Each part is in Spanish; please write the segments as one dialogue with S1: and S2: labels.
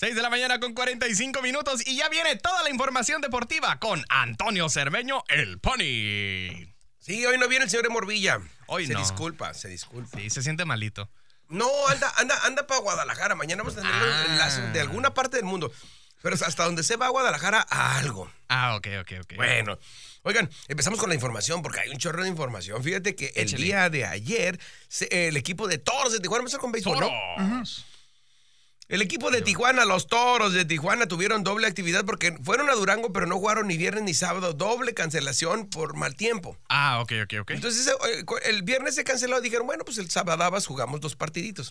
S1: 6 de la mañana con 45 minutos y ya viene toda la información deportiva con Antonio Cermeño, el Pony.
S2: Sí, hoy no viene el señor de Morvilla.
S1: Hoy
S2: se
S1: no.
S2: disculpa, se disculpa.
S1: Sí, se siente malito.
S2: No, anda, anda, anda para Guadalajara. Mañana vamos a tener
S1: Ah.
S2: enlace de alguna parte del mundo. Pero hasta donde se va a Guadalajara, a algo.
S1: Ah, ok, ok, ok.
S2: Bueno, oigan, empezamos con la información porque hay un chorro de información. Fíjate que el
S1: Échale.
S2: día de ayer, se- el equipo de Toros de Tijuana, vamos a empezar con béisbol, ¿no? El equipo de Tijuana, los Toros de Tijuana tuvieron doble actividad porque fueron a Durango, pero no jugaron ni viernes ni sábado. Doble cancelación por mal tiempo.
S1: Ah, ok, ok, ok.
S2: Entonces, eh, el viernes se canceló. Dijeron, bueno, pues el sábado jugamos dos partiditos.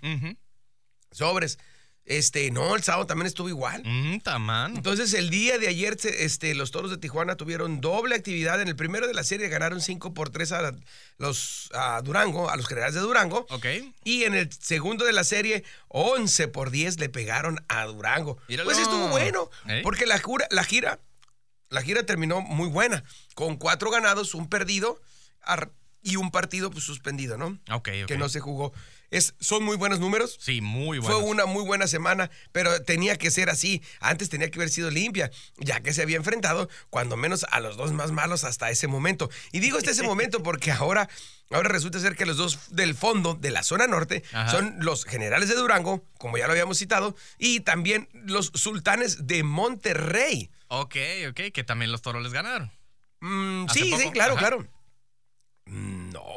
S2: Sobres. Este, no, el sábado también estuvo igual.
S1: Mm, tamán.
S2: Entonces, el día de ayer, este, los toros de Tijuana tuvieron doble actividad. En el primero de la serie ganaron 5 por 3 a los a Durango, a los generales de Durango.
S1: Ok.
S2: Y en el segundo de la serie, 11 por 10 le pegaron a Durango.
S1: Míralo.
S2: Pues estuvo bueno,
S1: ¿Eh?
S2: porque la, jura- la gira, la gira terminó muy buena, con cuatro ganados, un perdido y un partido pues, suspendido, ¿no?
S1: Ok, ok.
S2: Que no se jugó. Es, son muy buenos números.
S1: Sí, muy bueno.
S2: Fue una muy buena semana, pero tenía que ser así. Antes tenía que haber sido limpia, ya que se había enfrentado, cuando menos, a los dos más malos hasta ese momento. Y digo hasta ese momento porque ahora, ahora resulta ser que los dos del fondo de la zona norte
S1: Ajá.
S2: son los generales de Durango, como ya lo habíamos citado, y también los sultanes de Monterrey.
S1: Ok, ok, que también los toros les ganaron.
S2: Mm,
S1: ¿Hace
S2: sí,
S1: poco?
S2: sí, claro,
S1: Ajá.
S2: claro.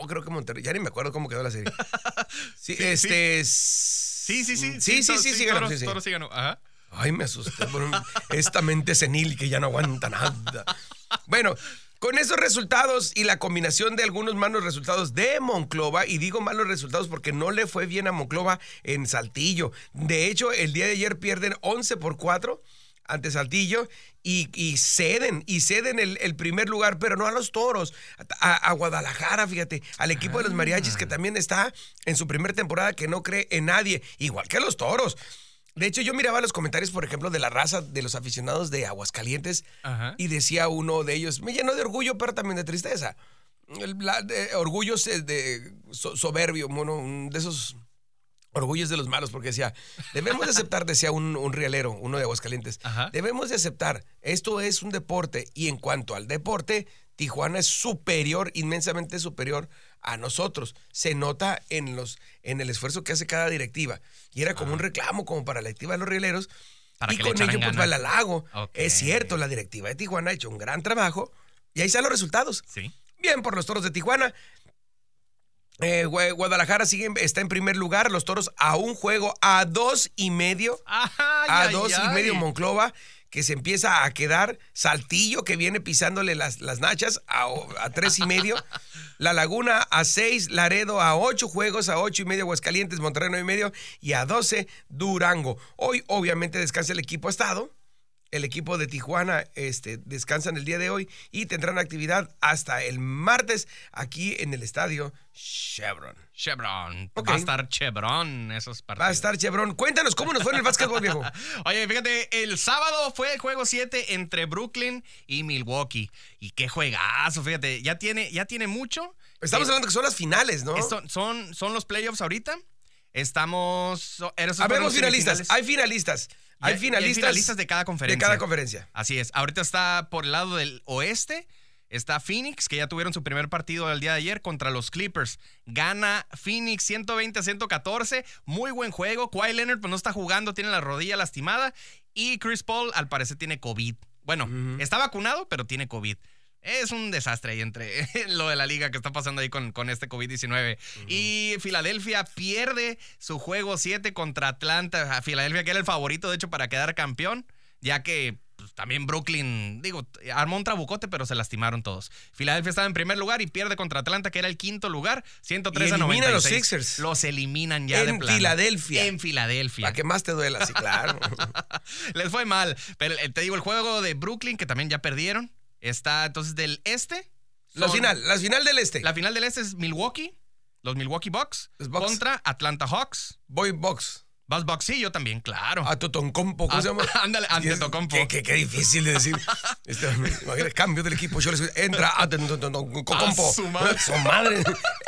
S2: No, creo que Monterrey, ya ni me acuerdo cómo quedó la serie. Sí,
S1: Sí,
S2: este. es-
S1: Sí, sí, sí.
S2: Sí, sí,
S1: to-
S2: sí, sí, ganó, sí, sí.
S1: sí ganó. Ajá.
S2: Ay, me asusté por esta mente senil que ya no aguanta nada. Bueno, con esos resultados y la combinación de algunos malos resultados de Monclova, y digo malos resultados porque no le fue bien a Monclova en Saltillo. De hecho, el día de ayer pierden 11 por 4 ante Saltillo y, y ceden, y ceden el, el primer lugar, pero no a los toros, a, a Guadalajara, fíjate, al equipo de los mariachis que también está en su primera temporada que no cree en nadie, igual que a los toros. De hecho, yo miraba los comentarios, por ejemplo, de la raza de los aficionados de Aguascalientes
S1: Ajá.
S2: y decía uno de ellos, me llenó de orgullo, pero también de tristeza. El, la- de- so- soberbio, bueno, de esos orgullos de los malos, porque decía, debemos de aceptar, decía un, un rialero, uno de Aguascalientes,
S1: Ajá.
S2: debemos de aceptar, esto es un deporte y en cuanto al deporte, Tijuana es superior, inmensamente superior a nosotros. Se nota en, los, en el esfuerzo que hace cada directiva. Y era como un reclamo como para la directiva de los rieleros.
S1: Para
S2: y
S1: que
S2: con ello, pues, para el halago.
S1: Ok.
S2: Es cierto, la directiva de Tijuana ha hecho un gran trabajo y ahí están los resultados.
S1: Sí.
S2: Bien por los toros de Tijuana. Eh, Gua- Guadalajara sigue, está en primer lugar. Los toros a un juego, a dos y medio.
S1: Ajá,
S2: a dos y medio Monclova, que se empieza a quedar. Saltillo, que viene pisándole las, las nachas, a tres y medio. La Laguna a seis. Laredo a ocho juegos, a ocho y medio. Aguascalientes, Monterrey nueve y medio. Y a doce Durango. Hoy, obviamente, descansa el equipo Estado. El equipo de Tijuana este, descansan el día de hoy y tendrán actividad hasta el martes aquí en el estadio Chevron.
S1: Chevron. Va a estar Chevron esos partidos.
S2: Va a estar Chevron. Cuéntanos cómo nos fue en el básquetbol, viejo.
S1: Oye, fíjate, el sábado fue el juego 7 entre Brooklyn y Milwaukee. Y qué juegazo, fíjate. Ya tiene, ya tiene mucho.
S2: Estamos
S1: Eh,
S2: hablando que son las finales, ¿no?
S1: son, son los playoffs ahorita. Estamos.
S2: Habemos finalistas. Hay finalistas. Hay finalistas.
S1: finalistas de cada conferencia.
S2: de cada conferencia.
S1: Así es. Ahorita está por el lado del oeste. Está Phoenix, que ya tuvieron su primer partido el día de ayer contra los Clippers. Gana Phoenix 120 a 114. Muy buen juego. Kawhi Leonard pues, no está jugando, tiene la rodilla lastimada. Y Chris Paul al parecer tiene COVID. Bueno, está vacunado, pero tiene COVID. Es un desastre ahí entre lo de la liga que está pasando ahí con, con este COVID-19. Y Filadelfia pierde su juego 7 contra Atlanta. A Filadelfia, que era el favorito, de hecho, para quedar campeón, ya que pues, también Brooklyn, digo, armó un trabucote, pero se lastimaron todos. Filadelfia estaba en primer lugar y pierde contra Atlanta, que era el quinto lugar, 103
S2: Y
S1: a
S2: elimina a
S1: 96.
S2: los Sixers.
S1: Los eliminan ya de
S2: En
S1: plano.
S2: Filadelfia.
S1: En Filadelfia.
S2: Para que más te duela, sí, claro.
S1: Les fue mal. Pero eh, te digo, el juego de Brooklyn, que también ya perdieron, está entonces del este.
S2: la final, la final del este.
S1: La final del este es Milwaukee, los Milwaukee Bucks,
S2: Bucks.
S1: contra Atlanta Hawks.
S2: Boy Box.
S1: Buzz Box, sí, yo también, claro.
S2: A Totoncompo, ¿cómo
S1: Ah,
S2: se llama?
S1: ándale, Antetokounmpo.
S2: Qué, qué- qué difícil de decir. Este, cambio del equipo. Yo les entra a Totoncompo.
S1: Su madre.
S2: Su madre.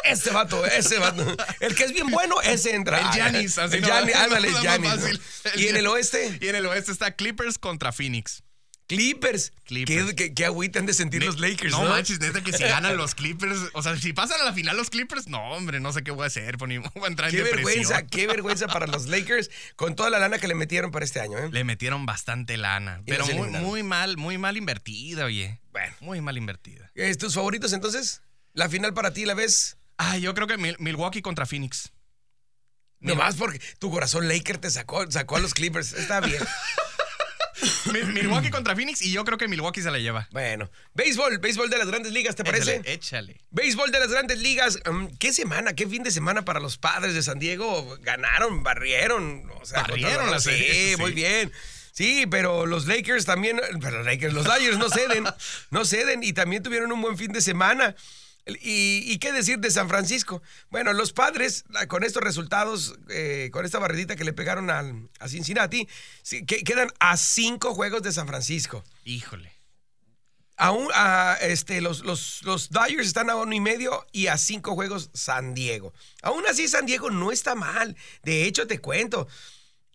S2: Ese vato, ese vato. El que es bien bueno, ese entra.
S1: El Giannis, así
S2: El
S1: no,
S2: Giannis,
S1: no,
S2: ándale,
S1: no,
S2: Y en el oeste,
S1: Y en el oeste está Clippers contra Phoenix.
S2: Clippers.
S1: Clippers.
S2: Qué, qué, qué agüita han de sentir los Lakers, ¿no?
S1: No manches, neta que si ganan los Clippers, o sea, si pasan a la final los Clippers, no, hombre, no sé qué voy a hacer, Pony, voy a entrar en
S2: Qué
S1: depresión.
S2: vergüenza, qué vergüenza para los Lakers con toda la lana que le metieron para este año, ¿eh?
S1: Le metieron bastante lana, pero muy, muy mal, muy mal invertida, oye.
S2: Bueno.
S1: Muy mal invertida.
S2: ¿Es ¿Tus favoritos entonces? ¿La final para ti la ves?
S1: Ah, yo creo que Mil- Milwaukee contra Phoenix.
S2: Nomás porque tu corazón Laker te sacó, sacó a los Clippers. Está bien.
S1: Mi- Milwaukee contra Phoenix y yo creo que Milwaukee se la lleva.
S2: Bueno, béisbol, béisbol de las grandes ligas, ¿te parece?
S1: Échale, échale.
S2: Béisbol de las grandes ligas. mm, ¿Qué semana, qué fin de semana para los padres de San Diego? Ganaron, barrieron. O sea,
S1: Barrieron
S2: contra-
S1: la serie, sí.
S2: muy bien. Sí, pero los Lakers también, pero los Lakers, los Dodgers no ceden, no ceden y también tuvieron un buen fin de semana. Y, y qué decir de San Francisco. Bueno, los padres, con estos resultados, eh, con esta barridita que le pegaron al- a Cincinnati, sí, que- quedan a cinco juegos de San Francisco.
S1: Híjole.
S2: Aún, a, este, los, los, los Dodgers están a uno y medio y a cinco juegos San Diego. Aún así, San Diego no está mal. De hecho, te cuento,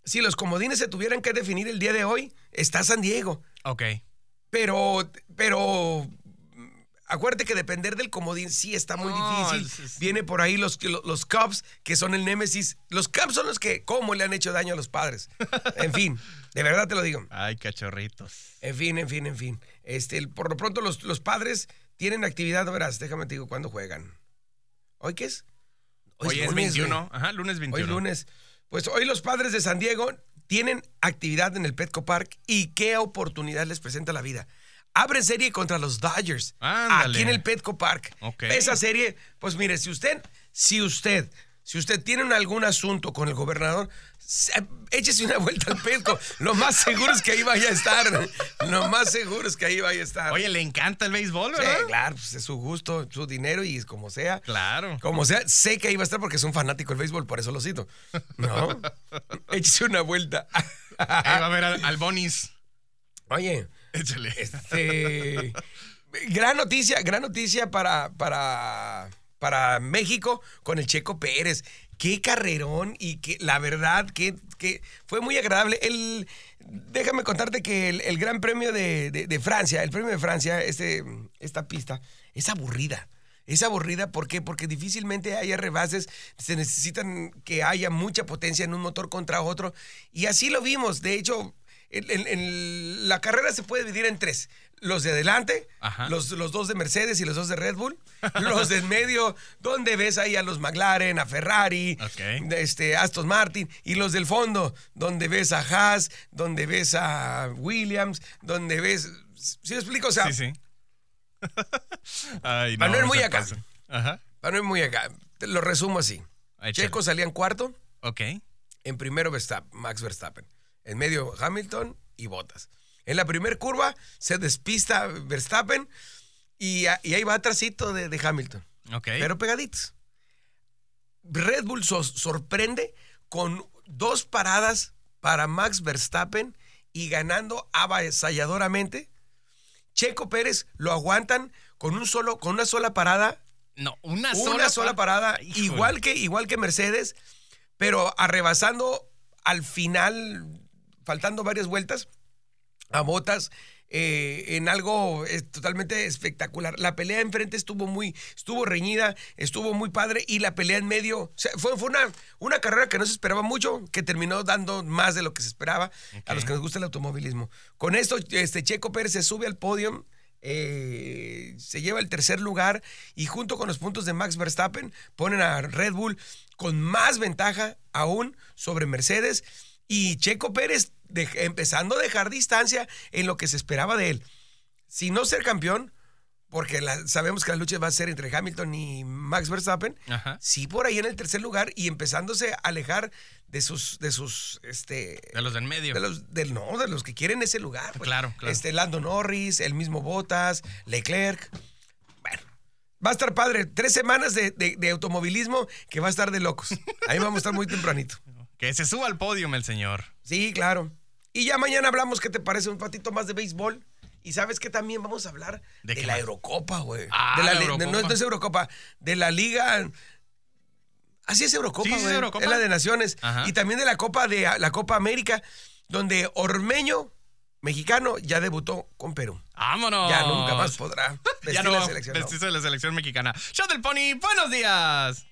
S2: si los comodines se tuvieran que definir el día de hoy, está San Diego.
S1: Ok.
S2: Pero, pero, acuérdate que depender del comodín sí está muy
S1: No,
S2: difícil.
S1: es-
S2: Viene por ahí los, los, los Cubs, que son el némesis. Los Cubs son los que, ¿cómo le han hecho daño a los padres? En fin, de verdad te lo digo.
S1: Ay, cachorritos.
S2: En fin, en fin, en fin. Este, por lo pronto los, los padres tienen actividad, verás, déjame te digo cuándo juegan. ¿Hoy qué es?
S1: Hoy, es
S2: lunes,
S1: 21.
S2: güey.
S1: Ajá, lunes 21.
S2: Hoy lunes. Pues hoy los padres de San Diego tienen actividad en el Petco Park y qué oportunidad les presenta la vida. Abren serie contra los Dodgers.
S1: Ándale.
S2: Aquí en el Petco Park. Esa serie, pues mire, si usted, si usted, si usted tiene algún asunto con el gobernador, se- échese una vuelta al Petco. Lo más seguro es que ahí vaya a estar. Lo más seguro es que ahí vaya a estar.
S1: Oye, le encanta el béisbol,
S2: Sí,
S1: ¿verdad?
S2: claro, pues es su gusto, su dinero y como sea.
S1: Claro.
S2: Como sea, sé que ahí va a estar porque es un fanático del béisbol, por eso lo cito. ¿No? Échese una vuelta.
S1: Ahí va a ver al, al Bonis.
S2: Oye,
S1: Échale.
S2: este, gran noticia, gran noticia para, para, para México con el Checo Pérez. Qué carrerón y que la verdad que, que fue muy agradable. El, déjame contarte que el, el Gran Premio de, de- Francia, el Premio de Francia, este, esta pista, es aburrida. Es aburrida, ¿por qué? Porque difícilmente haya rebases, se necesitan que haya mucha potencia en un motor contra otro. Y así lo vimos. De hecho, en- en- en la carrera se puede dividir en tres. Los de adelante, los, los dos de Mercedes y los dos de Red Bull. Los de en medio, donde ves ahí a los McLaren, a Ferrari,
S1: Ok.
S2: este, Aston Martin. Y los del fondo, donde ves a Haas, donde ves a Williams, donde ves... ¿Sí me explico? O sea,
S1: Sí, sí. Ay,
S2: Manuel
S1: no
S2: muy
S1: se
S2: acá.
S1: Ajá.
S2: para no ir muy acá, lo resumo así.
S1: Échale.
S2: Checo salía en cuarto,
S1: Ok.
S2: en primero Verstappen, Max Verstappen. En medio Hamilton y Bottas. En la primera curva se despista Verstappen y, a- y ahí va atrásito de, de Hamilton. Pero pegaditos. Red Bull sos- sorprende con dos paradas para Max Verstappen y ganando avasalladoramente. Checo Pérez lo aguantan con un solo, con una sola parada
S1: no, una,
S2: una sola,
S1: pa-
S2: parada,
S1: Híjole.
S2: igual que, igual que Mercedes, pero arrebasando al final, faltando varias vueltas, a botas. eh, en algo eh, totalmente espectacular. La pelea enfrente estuvo muy, estuvo reñida, estuvo muy padre y la pelea en medio, o sea, fue, fue una, una carrera que no se esperaba mucho, que terminó dando más de lo que se esperaba a los que nos gusta el automovilismo. Con esto, este Checo Pérez se sube al podio, eh, se lleva el tercer lugar y junto con los puntos de Max Verstappen ponen a Red Bull con más ventaja aún sobre Mercedes y Checo Pérez de- empezando a dejar distancia en lo que se esperaba de él. Si no ser campeón, porque la- sabemos que la lucha va a ser entre Hamilton y Max Verstappen,
S1: Ajá.
S2: sí por ahí en el tercer lugar y empezándose a alejar de sus, de sus, este,
S1: De los del medio.
S2: de los, del, no, de los que quieren ese lugar. pues.
S1: Claro, claro.
S2: Este, Lando Norris, el mismo Bottas, Leclerc. Bueno, va a estar padre. Tres semanas de, de- de automovilismo que va a estar de locos. Ahí vamos a estar muy tempranito.
S1: Que se suba al podio el señor.
S2: Sí, claro. Y ya mañana hablamos, ¿qué te parece? Un ratito más de béisbol. Y sabes que también vamos a hablar
S1: ¿De
S2: la? Eurocopa, güey.
S1: Ah,
S2: de la,
S1: la
S2: li- de- no,
S1: Eurocopa.
S2: no es Eurocopa, de la Liga. Así es Eurocopa,
S1: Sí, sí es
S2: güey.
S1: Eurocopa.
S2: Es la de Naciones.
S1: Ajá.
S2: Y también de la Copa de la Copa América, donde Ormeño, mexicano, ya debutó con Perú.
S1: ¡Vámonos!
S2: Ya nunca más podrá vestir
S1: ya no
S2: la selección. ¿no?
S1: vestirse de la selección mexicana. Shot del Pony, buenos días.